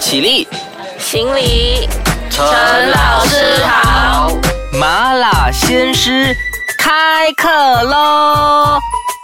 起立，行礼，陈老师好。麻辣鲜师开课喽！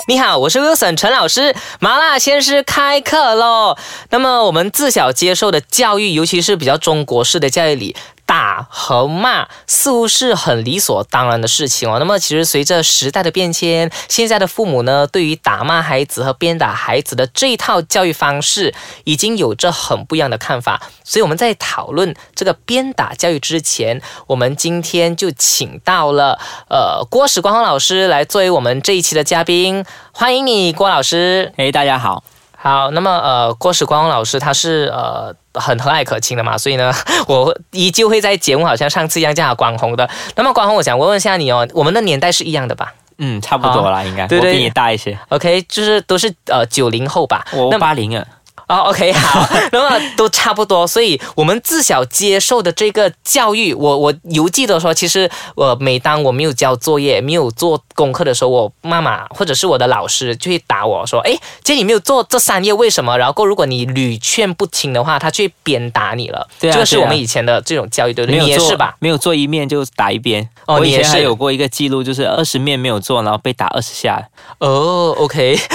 你好，我是 Wilson 陈老师，麻辣鲜师开课喽。那么我们自小接受的教育，尤其是比较中国式的教育里。打和骂似乎是很理所当然的事情哦。那么，其实随着时代的变迁，现在的父母呢，对于打骂孩子和鞭打孩子的这一套教育方式，已经有着很不一样的看法。所以我们在讨论这个鞭打教育之前，我们今天就请到了呃郭史光老师来作为我们这一期的嘉宾，欢迎你，郭老师。哎，大家好。好，那么呃，郭时光老师他是呃很和蔼可亲的嘛，所以呢，我依旧会在节目好像上次一样叫他广红的。那么广红，我想问问一下你哦，我们的年代是一样的吧？嗯，差不多啦，应该，我比你大一些。OK，就是都是呃九零后吧？我八零啊。哦，OK，好，那么都差不多，所以我们自小接受的这个教育，我我犹记得说，其实我每当我没有交作业、没有做功课的时候，我妈妈或者是我的老师就会打我说：“哎，今天你没有做这三页，为什么？”然后如果你屡劝不听的话，他就会鞭打你了。对啊，这个是我们以前的这种教育，对不对？你也是吧？没有做一面就打一边。哦，你也是有过一个记录，就是二十面没有做，然后被打二十下。哦，OK。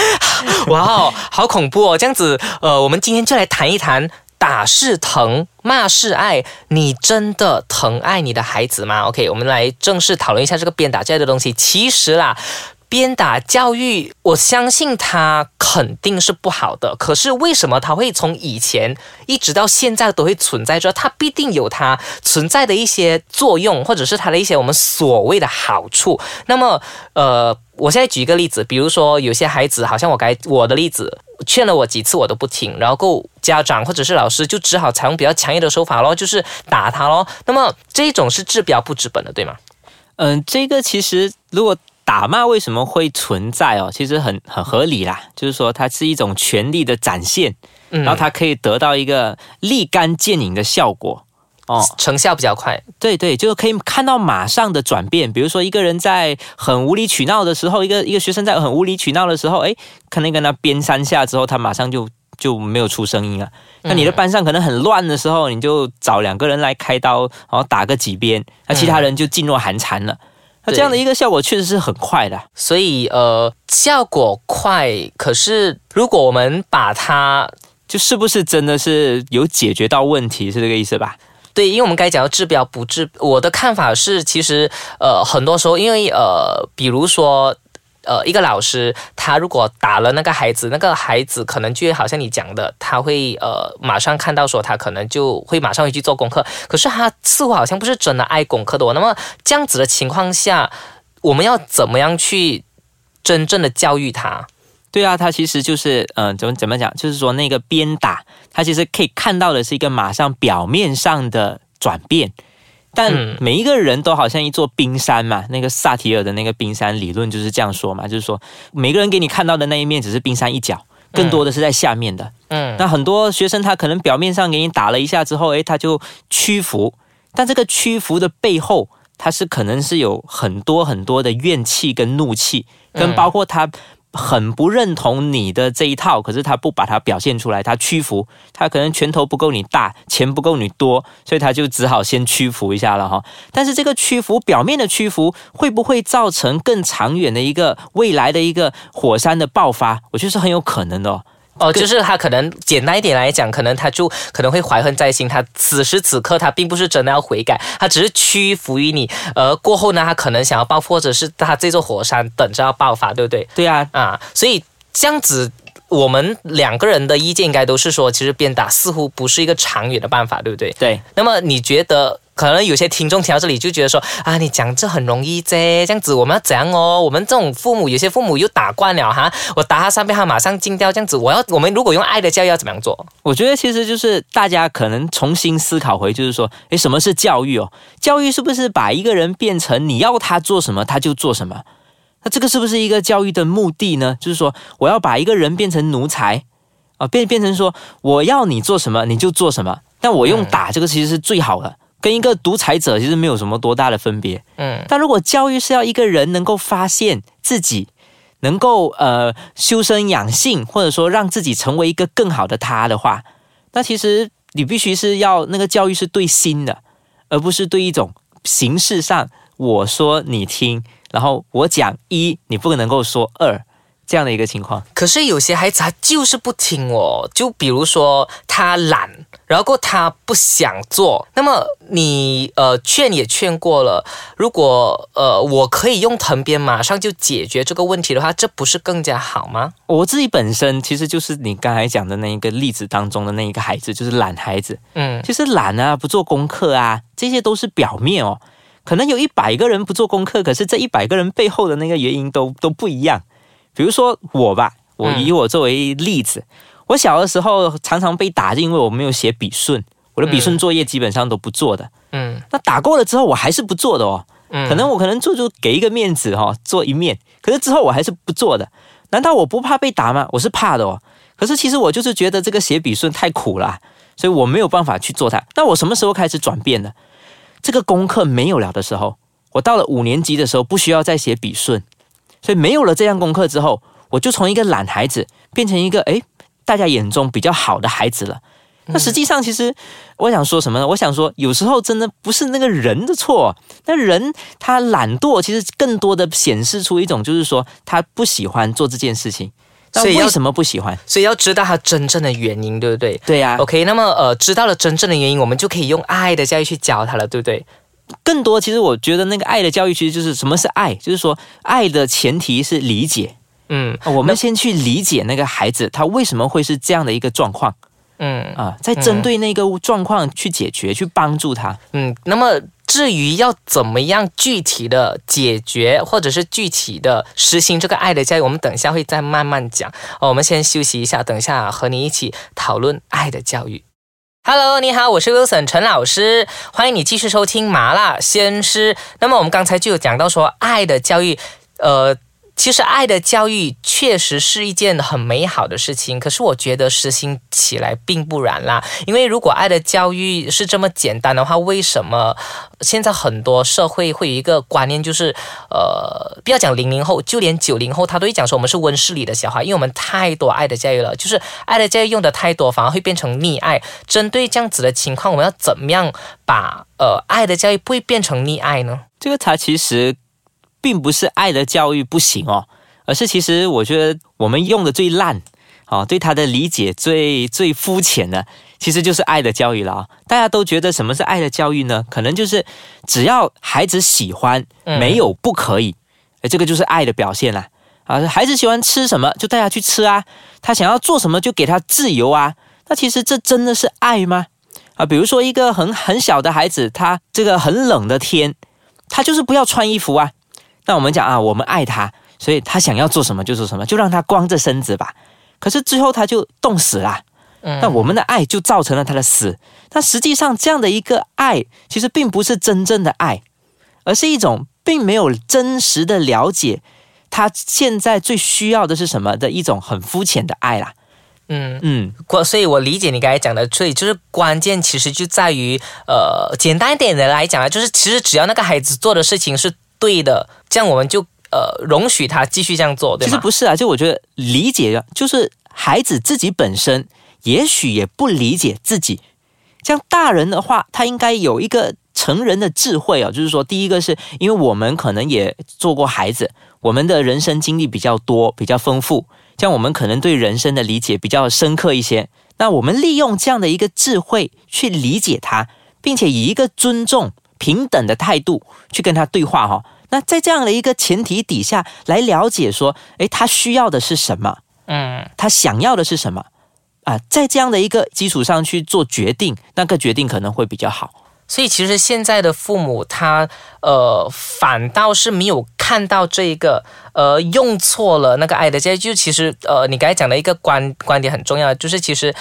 哇哦，好恐怖哦！这样子，呃，呃我们今天就来谈一谈打是疼，骂是爱。你真的疼爱你的孩子吗？OK，我们来正式讨论一下这个鞭打这类的东西。其实啦。鞭打教育，我相信它肯定是不好的。可是为什么它会从以前一直到现在都会存在着？它必定有它存在的一些作用，或者是它的一些我们所谓的好处。那么，呃，我现在举一个例子，比如说有些孩子，好像我该我的例子，劝了我几次我都不听，然后家长或者是老师就只好采用比较强硬的手法咯，就是打他咯。那么这种是治标不治本的，对吗？嗯，这个其实如果。打骂为什么会存在哦？其实很很合理啦，就是说它是一种权力的展现，然后它可以得到一个立竿见影的效果哦，成效比较快。对对，就是可以看到马上的转变。比如说一个人在很无理取闹的时候，一个一个学生在很无理取闹的时候，哎，可能跟他鞭三下之后，他马上就就没有出声音了。那你的班上可能很乱的时候，你就找两个人来开刀，然后打个几鞭，那其他人就噤若寒蝉了。那这样的一个效果确实是很快的，所以呃，效果快。可是如果我们把它，就是不是真的是有解决到问题，是这个意思吧？对，因为我们该讲到治标不治。我的看法是，其实呃，很多时候，因为呃，比如说。呃，一个老师，他如果打了那个孩子，那个孩子可能就好像你讲的，他会呃马上看到说他可能就会马上会去做功课，可是他似乎好像不是真的爱功课的。哦。那么这样子的情况下，我们要怎么样去真正的教育他？对啊，他其实就是嗯，怎么怎么讲，就是说那个鞭打，他其实可以看到的是一个马上表面上的转变。但每一个人都好像一座冰山嘛，那个萨提尔的那个冰山理论就是这样说嘛，就是说每个人给你看到的那一面只是冰山一角，更多的是在下面的。嗯，那很多学生他可能表面上给你打了一下之后，诶，他就屈服，但这个屈服的背后，他是可能是有很多很多的怨气跟怒气，跟包括他。很不认同你的这一套，可是他不把它表现出来，他屈服，他可能拳头不够你大，钱不够你多，所以他就只好先屈服一下了哈。但是这个屈服，表面的屈服，会不会造成更长远的一个未来的一个火山的爆发？我觉得是很有可能的哦。哦，就是他可能简单一点来讲，可能他就可能会怀恨在心。他此时此刻他并不是真的要悔改，他只是屈服于你。而过后呢，他可能想要报复，或者是他这座火山等着要爆发，对不对？对啊，啊，所以这样子，我们两个人的意见应该都是说，其实鞭打似乎不是一个长远的办法，对不对？对。那么你觉得？可能有些听众听到这里就觉得说啊，你讲这很容易啫，这样子我们要怎样哦？我们这种父母，有些父母又打惯了哈，我打他三遍，他马上惊掉，这样子，我要我们如果用爱的教育要怎么样做？我觉得其实就是大家可能重新思考回，就是说，诶，什么是教育哦？教育是不是把一个人变成你要他做什么他就做什么？那这个是不是一个教育的目的呢？就是说，我要把一个人变成奴才啊，变变成说我要你做什么你就做什么？但我用打这个其实是最好的。跟一个独裁者其实没有什么多大的分别，嗯，但如果教育是要一个人能够发现自己，能够呃修身养性，或者说让自己成为一个更好的他的话，那其实你必须是要那个教育是对心的，而不是对一种形式上我说你听，然后我讲一，你不能够说二。这样的一个情况，可是有些孩子他就是不听哦，就比如说他懒，然后他不想做，那么你呃劝也劝过了，如果呃我可以用藤鞭马上就解决这个问题的话，这不是更加好吗？我自己本身其实就是你刚才讲的那一个例子当中的那一个孩子，就是懒孩子，嗯，其实懒啊，不做功课啊，这些都是表面哦，可能有一百个人不做功课，可是这一百个人背后的那个原因都都不一样。比如说我吧，我以我作为例子，我小的时候常常被打，是因为我没有写笔顺，我的笔顺作业基本上都不做的。嗯，那打过了之后，我还是不做的哦。嗯，可能我可能做就给一个面子哈，做一面，可是之后我还是不做的。难道我不怕被打吗？我是怕的哦。可是其实我就是觉得这个写笔顺太苦了，所以我没有办法去做它。那我什么时候开始转变的？这个功课没有了的时候，我到了五年级的时候，不需要再写笔顺。所以没有了这样功课之后，我就从一个懒孩子变成一个诶大家眼中比较好的孩子了。那实际上，其实我想说什么呢？我想说，有时候真的不是那个人的错，那人他懒惰，其实更多的显示出一种就是说他不喜欢做这件事情。所以为什么不喜欢？所以要知道他真正的原因，对不对？对呀。OK，那么呃，知道了真正的原因，我们就可以用爱的教育去教他了，对不对？更多，其实我觉得那个爱的教育，其实就是什么是爱，就是说爱的前提是理解。嗯，我们先去理解那个孩子他为什么会是这样的一个状况。嗯啊，再针对那个状况去解决，去帮助他。嗯，那么至于要怎么样具体的解决，或者是具体的实行这个爱的教育，我们等一下会再慢慢讲。哦我们先休息一下，等一下和你一起讨论爱的教育。Hello，你好，我是 Wilson 陈老师，欢迎你继续收听麻辣鲜师。那么我们刚才就有讲到说爱的教育，呃。其实爱的教育确实是一件很美好的事情，可是我觉得实行起来并不然啦。因为如果爱的教育是这么简单的话，为什么现在很多社会会有一个观念，就是呃，不要讲零零后，就连九零后，他都会讲说我们是温室里的小孩，因为我们太多爱的教育了，就是爱的教育用的太多，反而会变成溺爱。针对这样子的情况，我们要怎么样把呃爱的教育不会变成溺爱呢？这个它其实。并不是爱的教育不行哦，而是其实我觉得我们用的最烂，啊，对他的理解最最肤浅的，其实就是爱的教育了啊。大家都觉得什么是爱的教育呢？可能就是只要孩子喜欢，没有不可以，哎，这个就是爱的表现啦。啊，孩子喜欢吃什么就带他去吃啊，他想要做什么就给他自由啊。那其实这真的是爱吗？啊，比如说一个很很小的孩子，他这个很冷的天，他就是不要穿衣服啊。那我们讲啊，我们爱他，所以他想要做什么就做什么，就让他光着身子吧。可是最后他就冻死了，那我们的爱就造成了他的死。但实际上，这样的一个爱其实并不是真正的爱，而是一种并没有真实的了解他现在最需要的是什么的一种很肤浅的爱啦。嗯嗯，关，所以我理解你刚才讲的，所以就是关键其实就在于，呃，简单一点的来讲啊，就是其实只要那个孩子做的事情是。对的，这样我们就呃容许他继续这样做，对其实不是啊，就我觉得理解，就是孩子自己本身也许也不理解自己。像大人的话，他应该有一个成人的智慧啊，就是说，第一个是因为我们可能也做过孩子，我们的人生经历比较多，比较丰富，像我们可能对人生的理解比较深刻一些。那我们利用这样的一个智慧去理解他，并且以一个尊重。平等的态度去跟他对话哈，那在这样的一个前提底下来了解说，诶，他需要的是什么？嗯，他想要的是什么？啊，在这样的一个基础上去做决定，那个决定可能会比较好。所以其实现在的父母他呃反倒是没有看到这一个呃用错了那个爱的教育，就其实呃你刚才讲的一个观观点很重要，就是其实。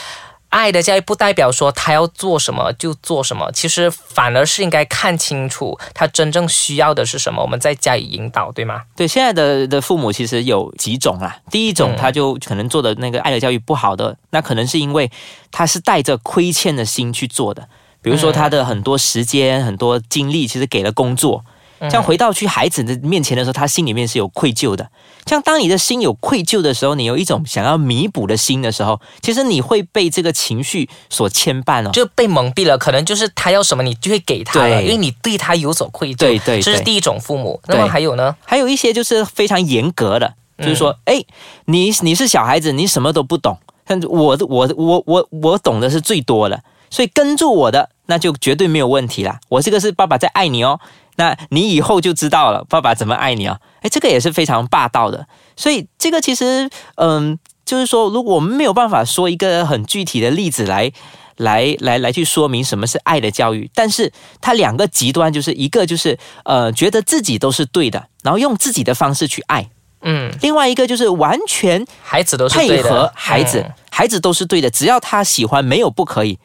爱的教育不代表说他要做什么就做什么，其实反而是应该看清楚他真正需要的是什么，我们再加以引导，对吗？对，现在的的父母其实有几种啦。第一种，他就可能做的那个爱的教育不好的，那可能是因为他是带着亏欠的心去做的。比如说，他的很多时间、很多精力，其实给了工作，这样回到去孩子的面前的时候，他心里面是有愧疚的。像当你的心有愧疚的时候，你有一种想要弥补的心的时候，其实你会被这个情绪所牵绊哦，就被蒙蔽了。可能就是他要什么，你就会给他了，因为你对他有所愧疚。对对，这是第一种父母。那么还有呢？还有一些就是非常严格的，就是说，哎，你你是小孩子，你什么都不懂，但我我我我我懂的是最多的，所以跟住我的那就绝对没有问题啦。我这个是爸爸在爱你哦。那你以后就知道了，爸爸怎么爱你啊？哎，这个也是非常霸道的。所以这个其实，嗯，就是说，如果我们没有办法说一个很具体的例子来，来，来，来去说明什么是爱的教育，但是它两个极端，就是一个就是呃，觉得自己都是对的，然后用自己的方式去爱，嗯，另外一个就是完全孩子都是配合孩子，孩子都是对的，只要他喜欢，没有不可以。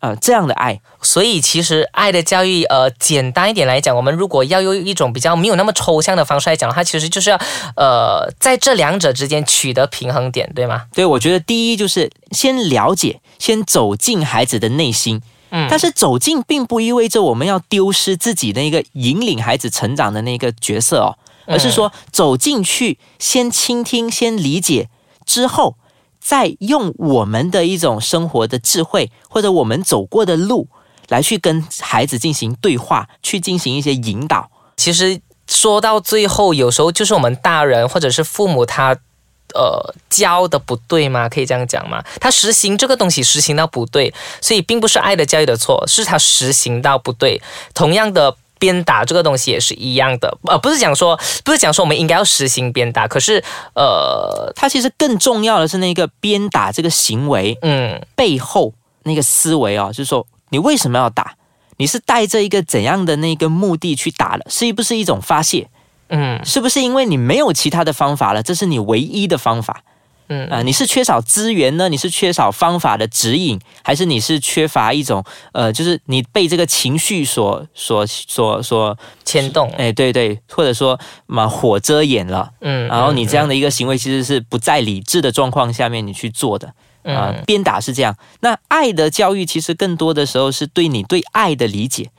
呃，这样的爱，所以其实爱的教育，呃，简单一点来讲，我们如果要用一种比较没有那么抽象的方式来讲，的话其实就是要，呃，在这两者之间取得平衡点，对吗？对，我觉得第一就是先了解，先走进孩子的内心，嗯，但是走进并不意味着我们要丢失自己的一个引领孩子成长的那个角色哦，而是说走进去，先倾听，先理解之后。再用我们的一种生活的智慧，或者我们走过的路，来去跟孩子进行对话，去进行一些引导。其实说到最后，有时候就是我们大人或者是父母他，呃，教的不对吗？可以这样讲吗？他实行这个东西实行到不对，所以并不是爱的教育的错，是他实行到不对。同样的。鞭打这个东西也是一样的，呃，不是讲说，不是讲说我们应该要实行鞭打，可是，呃，它其实更重要的是那个鞭打这个行为，嗯，背后那个思维哦，就是说你为什么要打？你是带着一个怎样的那个目的去打的？是不是一种发泄？嗯，是不是因为你没有其他的方法了？这是你唯一的方法？嗯啊，你是缺少资源呢？你是缺少方法的指引，还是你是缺乏一种呃，就是你被这个情绪所所所所牵动？哎，对对，或者说嘛火遮眼了，嗯，然后你这样的一个行为其实是不在理智的状况下面你去做的啊。鞭打是这样，那爱的教育其实更多的时候是对你对爱的理解。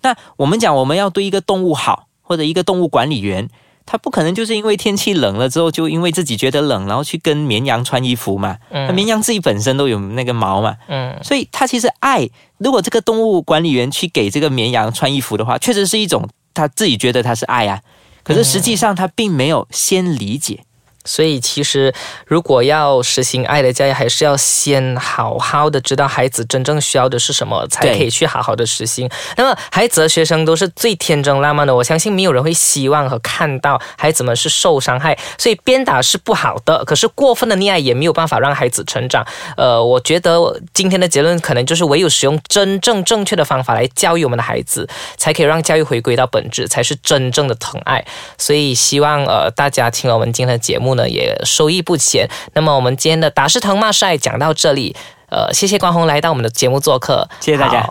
那我们讲我们要对一个动物好，或者一个动物管理员。他不可能就是因为天气冷了之后，就因为自己觉得冷，然后去跟绵羊穿衣服嘛。嗯，绵羊自己本身都有那个毛嘛。嗯，所以他其实爱，如果这个动物管理员去给这个绵羊穿衣服的话，确实是一种他自己觉得他是爱啊。可是实际上他并没有先理解。所以，其实如果要实行爱的教育，还是要先好好的知道孩子真正需要的是什么，才可以去好好的实行。那么，孩子和学生都是最天真浪漫的，我相信没有人会希望和看到孩子们是受伤害。所以，鞭打是不好的，可是过分的溺爱也没有办法让孩子成长。呃，我觉得今天的结论可能就是，唯有使用真正正确的方法来教育我们的孩子，才可以让教育回归到本质，才是真正的疼爱。所以，希望呃大家听了我们今天的节目。呢也收益不浅。那么我们今天的打是疼骂是爱讲到这里，呃，谢谢关宏来到我们的节目做客，谢谢大家。